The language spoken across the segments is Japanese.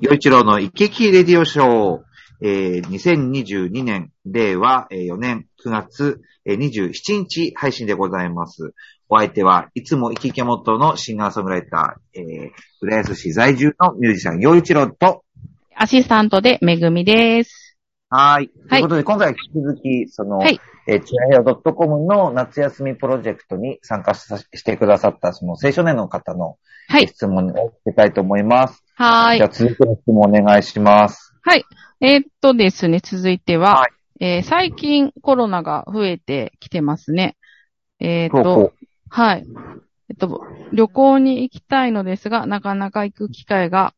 洋一郎のイケキレディオショー、えー、2022年、令和4年9月27日配信でございます。お相手はいつもイケキャモットのシンガーソングライター、えー、浦安市在住のミュージシャン、洋一郎と、アシスタントでめぐみです。はい。はいということで、今回引き続き、その、はいえー、チラヘヨ .com の夏休みプロジェクトに参加さしてくださった、その青少年の方のはい。質問を受けたいと思います。はーいじゃあ。続いての質問お願いします。はい。えーっとですね、続いては、はいえー最近コロナが増えてきてますね。えーっと、はい。えっと、旅行に行きたいのですが、なかなか行く機会が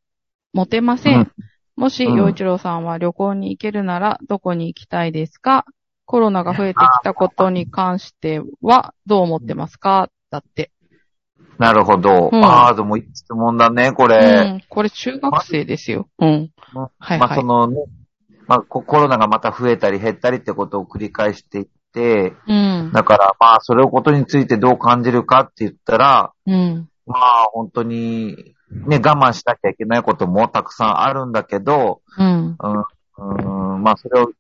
持てません。うんもし、うん洋一郎さんは旅行に行けるなら、どこに行きたいですか？コロナが増えてきたことに関しては、どう思ってますか？だって。なるほど。うんああ、でもいい質問だね、こうれ。ん。これ中学生ですよ。うん。はいまあ、はい。そのね、まあ、ココロナがまた増えたり減ったりってことを繰り返していって、うん。だから、まあ、それをことについてどう感じるかって言ったら、うん。まあ、本当に、ね、我慢しなきゃいけないこともたくさんあるんだけど、うん。うん、うんまあ、それを、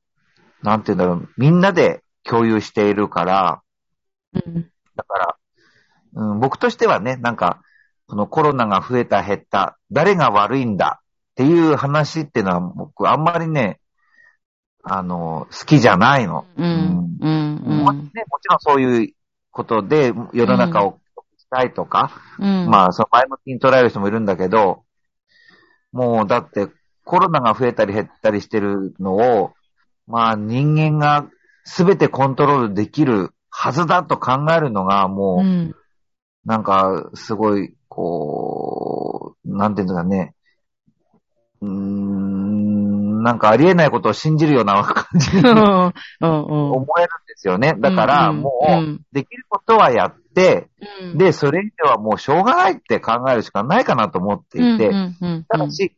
なんて言うんだろう、みんなで共有しているから、うん。だから、うん、僕としてはね、なんか、このコロナが増えた減った、誰が悪いんだっていう話っていうのは僕あんまりね、あの、好きじゃないの。うん。うん。もねもちろんそういうことで世の中をしたいとか、うん。まあ、その前向きに捉える人もいるんだけど、もうだってコロナが増えたり減ったりしてるのを、まあ人間が全てコントロールできるはずだと考えるのがもう、うん。なんか、すごい、こう、なんていうんですかね。うーん、なんかありえないことを信じるような感じにうん。思うん。えるんですよね。だから、もう、できることはやって、うん、で、それ以上はもうしょうがないって考えるしかないかなと思っていて、ただし、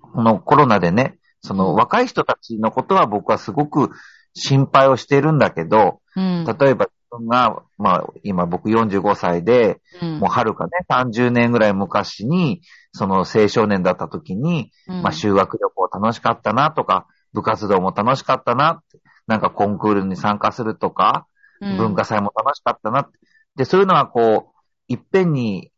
このコロナでね、その若い人たちのことは僕はすごく心配をしているんだけど、うん、例えば自分が、まあ今僕45歳で、うん、もうはるかね、30年ぐらい昔に、その青少年だった時に、うん、まあ修学旅行楽しかったなとか、部活動も楽しかったななんかコンクールに参加するとか、文化祭も楽しかったな。で、そういうのはこう、いっぺんに、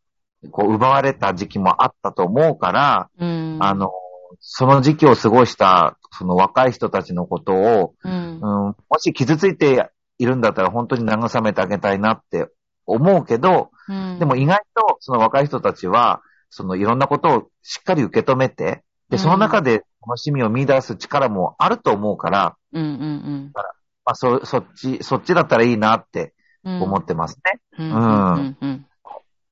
こう、奪われた時期もあったと思うから、うん、あの、その時期を過ごした、その若い人たちのことを、うん、うん、もし傷ついているんだったら本当に慰めてあげたいなって思うけど、うん、でも意外とその若い人たちは、そのいろんなことをしっかり受け止めて、で、その中で楽しみを見出す力もあると思うから、うん、うん、まあ、そ、そっち、そっちだったらいいなってうん、思ってますね。うん、うん、うん。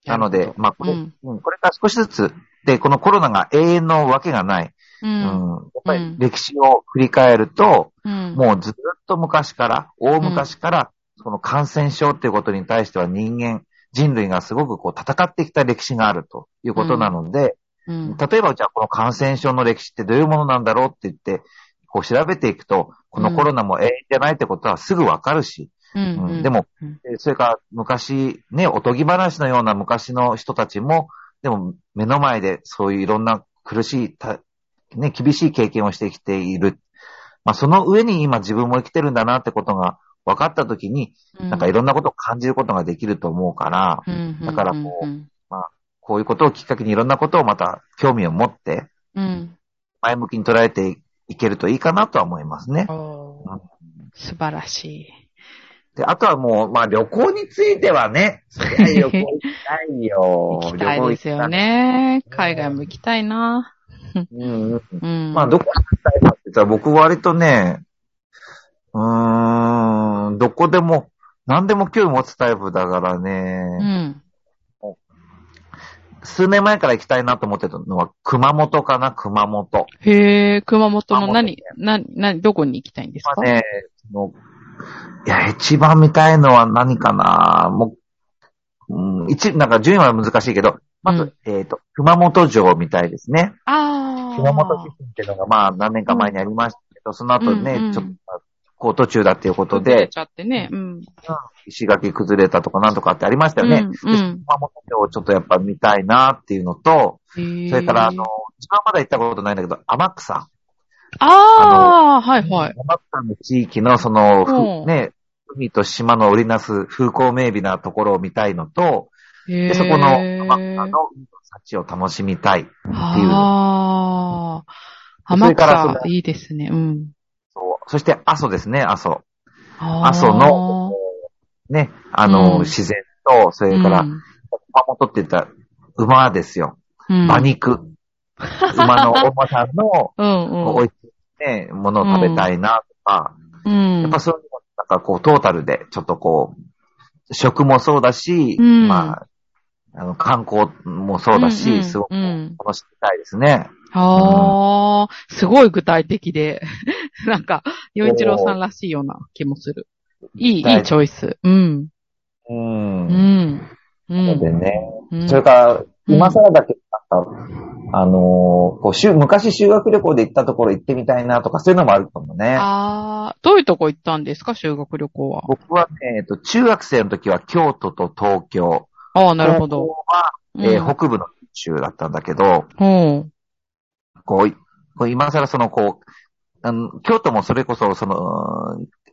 なので、まあ、これ、うん。うん。これから少しずつ、で、このコロナが永遠のわけがない。う、うん。ん。やっぱりうん。歴史を振り返ると、うん、もうずっと昔から、大昔から、その感染症っていうことに対しては人間、人類がすごくこう戦ってきた歴史があるということなので、うん、例えばじゃあこの感染症の歴史ってどういうものなんだろうって言って、こう調べていくと、このコロナも永遠じゃないってことはすぐわかるし、うん、うん。でもそれから昔、ね、おとぎ話のような昔の人たちも、でも目の前でそういういろんな苦しいた、ね、厳しい経験をしてきている。まあその上に今自分も生きてるんだなってことが分かったときに、なんかいろんなことを感じることができると思うから、うん、だからこううん、こういうことをきっかけにいろんなことをまた興味を持って、うん、前向きに捉えていけるといいかなとは思いますね。おー素晴らしい。で、あとはもう、まあ旅行についてはね、旅行行きたいよ。行きたいですよね。海外も行きたいな。うんうん。うん。まあどこに行きたいかって言ったら僕割とね、うーん、どこでも、何でも興味持つタイプだからうね、ん。数年前から行きたいなと思ってたのは熊本かな、熊本。へえ、熊本の何熊、何、何、どこに行きたいんですか？まあね、いや、一番見たいのは何かな？もう、うん、一、なんか順位は難しいけど、まず、えっ、と、熊本城みたいですね。ああ。熊本地震っていうのがまあ何年か前にありましたけど、その後ね、うんうんちょっと行途中だっていうことで、ちゃってね。うん。石垣崩れたとかなんとかってありましたよね。うんうんで熊本城をちょっとやっぱ見たいなっていうのと、それからあの、一番まだ行ったことないんだけど、天草。ああ、はいはい。天草の地域のその、ね、海と島の織りなす風光明媚なところを見たいのと、でで、そこの天草の幸を楽しみたいっていう。ああ。そ天草、いいですね。うん。そうそして阿蘇ですね、阿蘇。阿蘇の、ね、あの、うん自然と、それから、うん熊本って言ったら馬ですよ。うん馬肉。馬のお馬さんの、うんうん。美味しいね、ものを食べたいなとか、うん。やっぱそういうの、なんかこう、トータルで、ちょっとこう、食もそうだし、うんまあ、あの、観光もそうだし、うんうんすごくうん楽しみたいですね。ああ、すごい具体的で、なんか、洋一郎さんらしいような気もする。いい、いいチョイス。うん。う。うんん。う。のでね。うんそれから、今更だけなんか、あのーこう、修昔修学旅行で行ったところ行ってみたいなとか、そういうのもあるかもね。ああ、どういうとこ行ったんですか修学旅行は？僕はね、えっと、中学生の時は京都と東京。ああ、なるほど。は、えー北部の州だったんだけど、うん。こう、こう今更その、こう、あの、京都もそれこそ、その、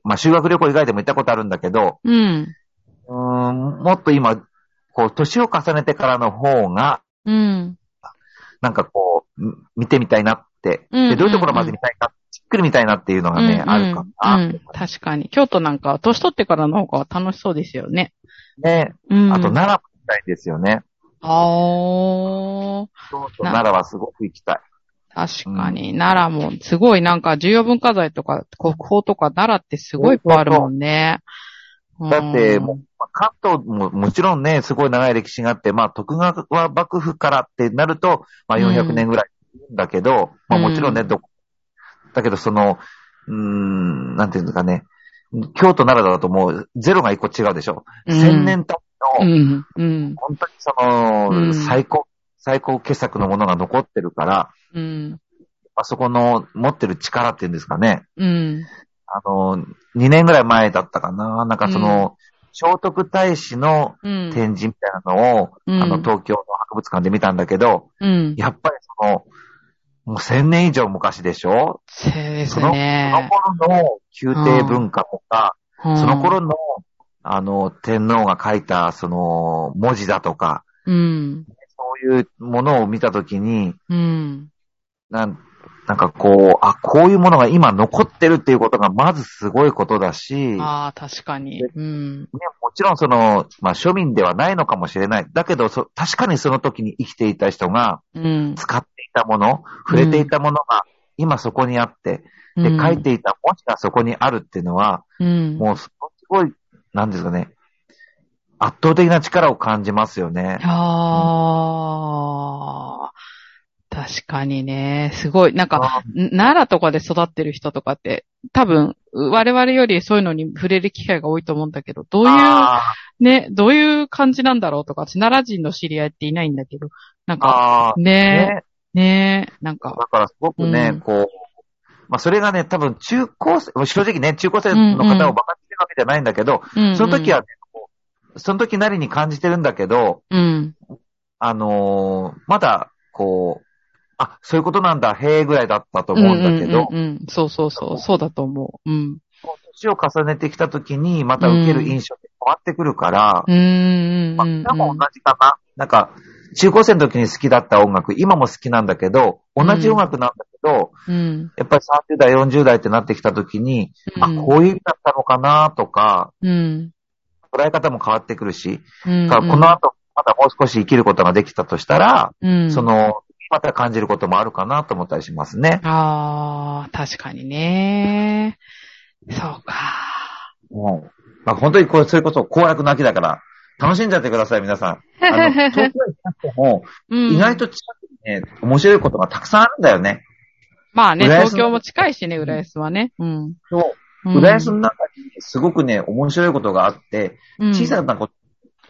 まあ、修学旅行以外でも行ったことあるんだけど、うん。うーん、もっと今、こう、年を重ねてからの方が、うん。なんかこう、み見てみたいなって、うんで、どういうところまで見たいか、じっくり見たいなっていうのがね、うんあるかうな。ん。確かに。京都なんか、年取ってからの方が楽しそうですよね。ね、うん。あと奈良もたいんですよね。あー。京都、奈良はすごく行きたい。確かに。奈良も、すごいなんか、重要文化財とか、国宝とか、奈良ってすごいいっぱいあるもんね。だって、うんもう、まあ関東ももちろんね、すごい長い歴史があって、まあ、徳川幕府からってなると、まあ、400年ぐらいだけど、まあ、もちろんね、うんどこ、だけどその、うーん、なんていうんですかね、京都、奈良だともう、ゼロが一個違うでしょ。うん千年経うの、ん。うん。本当にその、うん最高、最高傑作のものが残ってるから、うん。あそこの持ってる力っていうんですかね。うん。あの、2年ぐらい前だったかな。なんかその、聖徳太子のうん。展示みたいなのを、うんあの、東京の博物館で見たんだけど、うん。やっぱりその、もう千年以上昔でしょ？そうですその、そのね。頃の宮廷文化とか、うんその頃の、あの、天皇が書いた、その、文字だとか、うん。そういうものを見たときに、うん。なん、なんかこう、あ、こういうものが今残ってるっていうことがまずすごいことだし、ね、ああ、確かに。うん。もちろんその、まあ庶民ではないのかもしれない。だけど、そ確かにその時に生きていた人がうん。使っていたもの、触れていたものが今そこにあって、で、書いていた文字がそこにあるっていうのは、うん。もうすごい、なんですかね、圧倒的な力を感じますよね。ああ。確かにね。すごい。なんか、奈良とかで育ってる人とかって、多分、我々よりそういうのに触れる機会が多いと思うんだけど、どういう、あね、どういう感じなんだろうとか、私奈良人の知り合いっていないんだけど、なんーか、ねね。ねなんか、だからすごくね、うんこう、まあそれがね、多分中高生、正直ね、中高生の方を馬鹿にわけじゃないんだけど、うんうんその時はね、その時なりに感じてるんだけど、うん。あのーまだ、こう、あ、そういうことなんだ、へえぐらいだったと思うんだけど、うんうんうんうんそうそうそう、そうだと思う。うん。年を重ねてきた時に、また受ける印象って変わってくるから、うんうんまあ、うんみんなも同じかな。なんか、中高生の時に好きだった音楽、今も好きなんだけど、同じ音楽なんだけど、うん。やっぱり30代、40代ってなってきた時に、うんあ、こういう意味だったのかなとか、うん。捉え方も変わってくるし、うん。だからこの後、まだもう少し生きることができたとしたら、うん、その、また感じることもあるかなと思ったりしますね。ああ、確かにね。そうか。うん。まあ本当にこう、それこそ行楽の秋だから、楽しんじゃってください、皆さん。あの、遠行なくても、うん意外と近くにね、面白いことがたくさんあるんだよね。まあね、東京も近いしね、浦安はね。うん。そう。うん浦安の中にすごくね、面白いことがあって、うん小さなこと、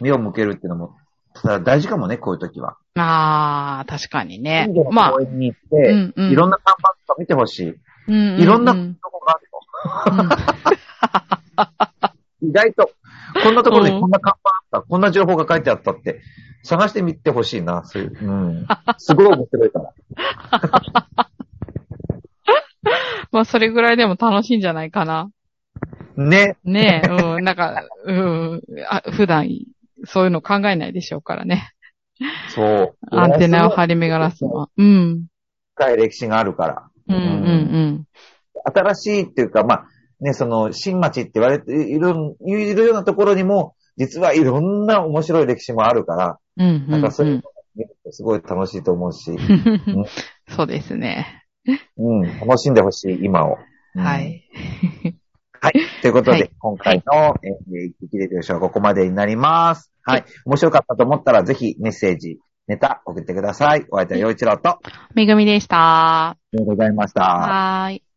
目を向けるっていうのも、ただ大事かもね、こういう時は。ああ、確かにねまあ公、園に行って、うんうんいろんな看板とか見てほしい。うんいろんなとこがある 意外と、こんなところにこんな看板た、こんな情報が書いてあったって、探してみてほしいな、そういう。うん。すごい面白いから。まあ、それぐらいでも楽しいんじゃないかな。ね。ねえ、うん、なんか、うん、あ普段、そういうの考えないでしょうからね。そう。アンテナを張り巡らすのは。うん。深い歴史があるから。うん、うん、新しいっていうか、まあ、ね、その、新町って言われている、いるようなところにも、実はいろんな面白い歴史もあるから、うん。うん、うん。なんかそういうのを見るとすごい楽しいと思うし、う んそうですね。うん、楽しんでほしい、今を。うんはい。はい。ということで、はい今回の、えー、生きレディオショーはここまでになります。はい。面白かったと思ったら、ぜひメッセージ、ネタ送ってください。お相手は陽一郎と、あめぐみでした。りがとうございました。はーい。